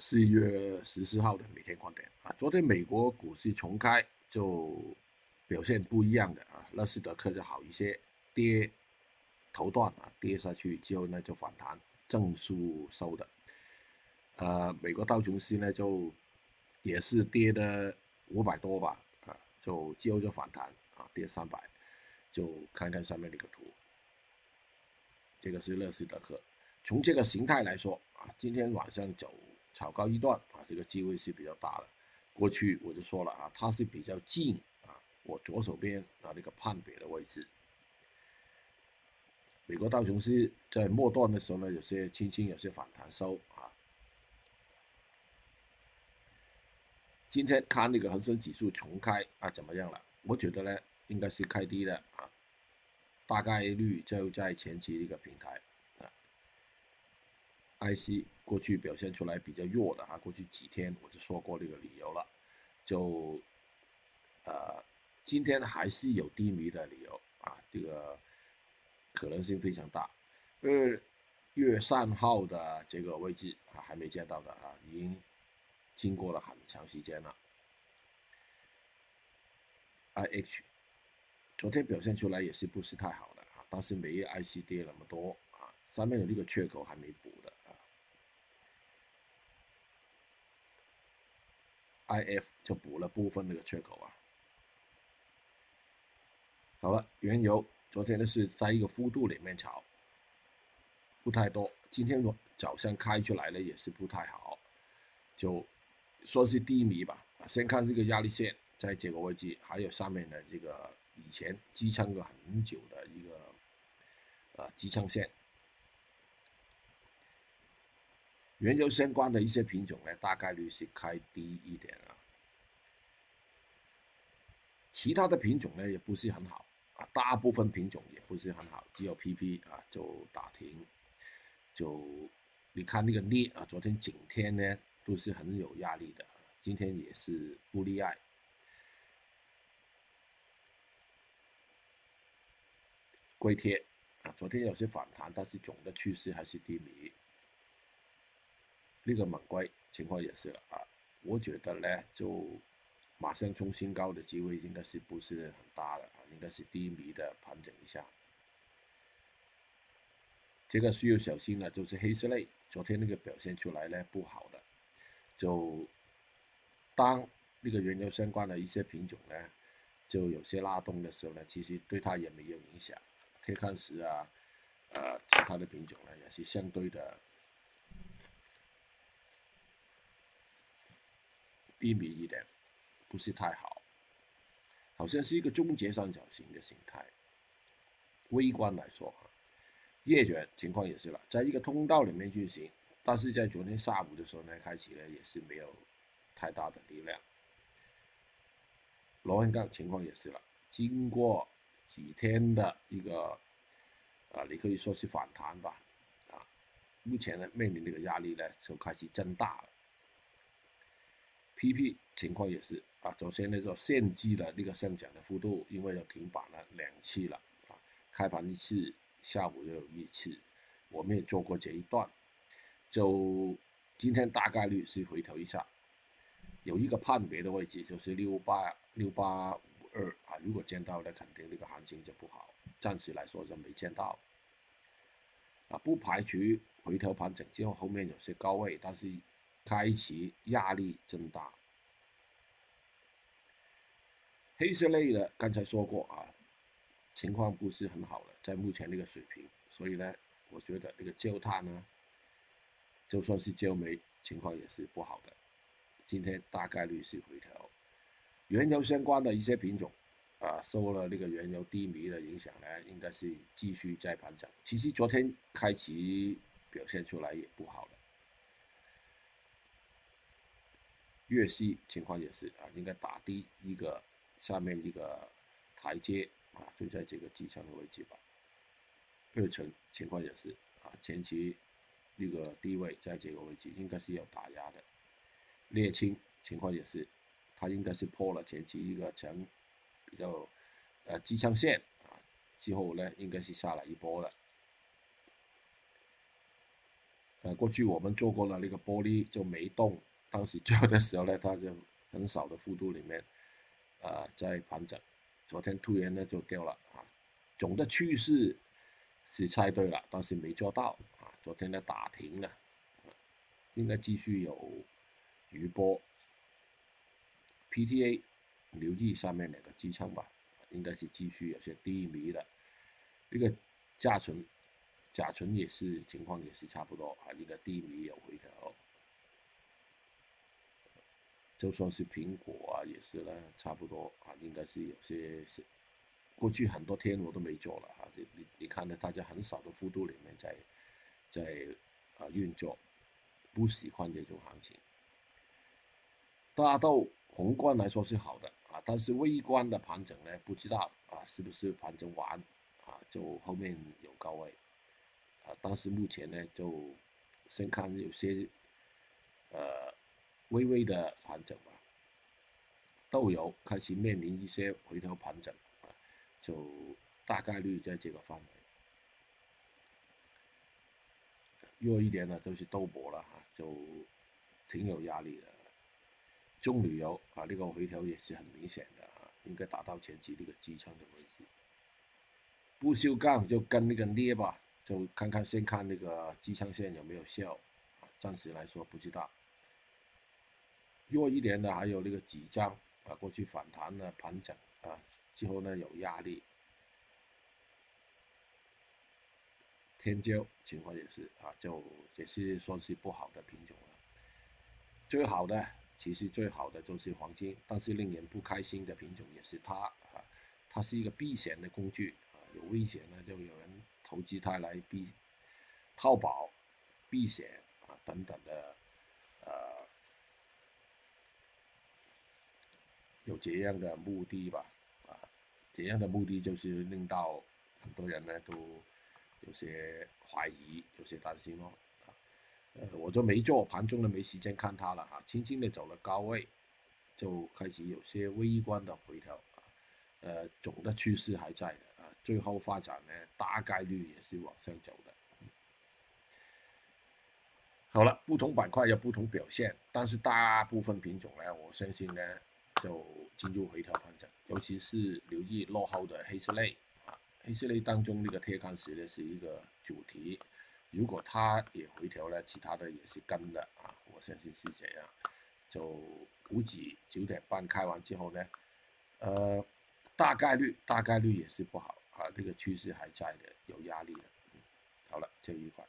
四月十四号的每天观点啊，昨天美国股市重开就表现不一样的啊，纳斯达克就好一些，跌头段啊跌下去之后呢就反弹，正数收的。呃，美国道琼斯呢就也是跌的五百多吧啊，就之后就反弹啊，跌三百，就看看上面那个图，这个是纳斯达克，从这个形态来说啊，今天晚上走。炒高一段啊，这个机会是比较大的。过去我就说了啊，它是比较近啊，我左手边啊那个判别的位置。美国道琼斯在末段的时候呢，有些轻轻有些反弹收啊。今天看那个恒生指数重开啊，怎么样了？我觉得呢，应该是开低的啊，大概率就在前期一个平台，IC。过去表现出来比较弱的啊，过去几天我就说过这个理由了，就呃今天还是有低迷的理由啊，这个可能性非常大。二月三号的这个位置啊还没见到的啊，已经经过了很长时间了。IH 昨天表现出来也是不是太好的啊，但是没有 IC 跌那么多啊，上面有这个缺口还没补的。I F 就补了部分那个缺口啊。好了，原油昨天呢是在一个幅度里面炒，不太多。今天早上开出来呢也是不太好，就说是低迷吧。先看这个压力线在这个位置，还有上面的这个以前支撑了很久的一个呃支撑线。原油相关的一些品种呢，大概率是开低一点啊。其他的品种呢，也不是很好啊，大部分品种也不是很好，只有 PP 啊就打停。就你看那个镍啊，昨天景天呢都是很有压力的，今天也是不例外。硅贴啊，昨天有些反弹，但是总的趋势还是低迷。那个猛龟情况也是啊，我觉得呢，就马上冲新高的机会应该是不是很大的啊，应该是低迷的盘整一下。这个需要小心的，就是黑色类，昨天那个表现出来呢不好的，就当那个原油相关的一些品种呢，就有些拉动的时候呢，其实对它也没有影响。铁矿石啊，呃，其他的品种呢也是相对的。低迷一点，不是太好，好像是一个终结三角形的形态。微观来说啊，夜卷情况也是了，在一个通道里面运行，但是在昨天下午的时候呢，开启呢也是没有太大的力量。螺纹钢情况也是了，经过几天的一个，啊，你可以说是反弹吧，啊，目前呢面临这个压力呢就开始增大了。PP 情况也是啊，首先那个限制了那个上涨的幅度，因为要停板了两次了啊，开盘一次，下午又有一次，我们也做过这一段，就今天大概率是回头一下，有一个判别的位置就是六八六八五二啊，如果见到了，肯定这个行情就不好，暂时来说就没见到，啊，不排除回头盘整之后后面有些高位，但是。开启压力增大，黑色类的刚才说过啊，情况不是很好了，在目前这个水平，所以呢，我觉得这个焦炭呢，就算是焦煤，情况也是不好的。今天大概率是回调，原油相关的一些品种啊，受了那个原油低迷的影响呢，应该是继续在盘整。其实昨天开启表现出来也不好了。粤西情况也是啊，应该打低一个下面一个台阶啊，就在这个支撑的位置吧。二层情况也是啊，前期那个低位在这个位置应该是有打压的。沥青情况也是，它应该是破了前期一个层比较呃支撑线啊，之后呢应该是下来一波了。呃，过去我们做过了那个玻璃就没动，当时做的时候呢，它就很少的幅度里面，啊，在盘整，昨天突然呢就掉了啊，总的趋势是猜对了，但是没做到啊，昨天呢打停了，应该继续有余波，PTA 留意上面两个支撑吧，应该是继续有些低迷的，这个价存。甲醇也是情况也是差不多啊，一个低迷有回调，就算是苹果啊也是呢，差不多啊，应该是有些是过去很多天我都没做了啊，你你你看到大家很少的幅度里面在在啊运作，不喜欢这种行情。大豆宏观来说是好的啊，但是微观的盘整呢，不知道啊是不是盘整完啊，就后面有高位啊。但是目前呢，就先看有些呃微微的盘整吧，豆油开始面临一些回调盘整，就大概率在这个范围。弱一点呢，就是豆粕了哈，就挺有压力的。中旅游啊，这个回调也是很明显的啊，应该达到前期那个支撑的位置。不锈钢就跟那个镍吧。就看看，先看那个支撑线有没有效，暂时来说不知道。弱一点的还有那个几张啊，过去反弹呢盘整啊，之后呢有压力。天骄情况也是啊，就也是算是不好的品种了。最好的其实最好的就是黄金，但是令人不开心的品种也是它啊，它是一个避险的工具啊，有危险呢就有人。投机它来避套保、避险啊等等的，呃，有这样的目的吧，啊，这样的目的就是令到很多人呢都有些怀疑、有些担心咯，啊，呃，我就没做盘中呢没时间看它了啊，轻轻的走了高位，就开始有些微观的回调，啊，呃，总的趋势还在的啊。最后发展呢，大概率也是往上走的。好了，不同板块有不同表现，但是大部分品种呢，我相信呢，就进入回调盘整，尤其是留意落后的黑色类啊，黑色类当中那个铁矿石呢是一个主题，如果它也回调呢，其他的也是跟的啊，我相信是这样。就估计九点半开完之后呢，呃，大概率大概率也是不好。啊，这个趋势还在的，有压力的。好了，这一块。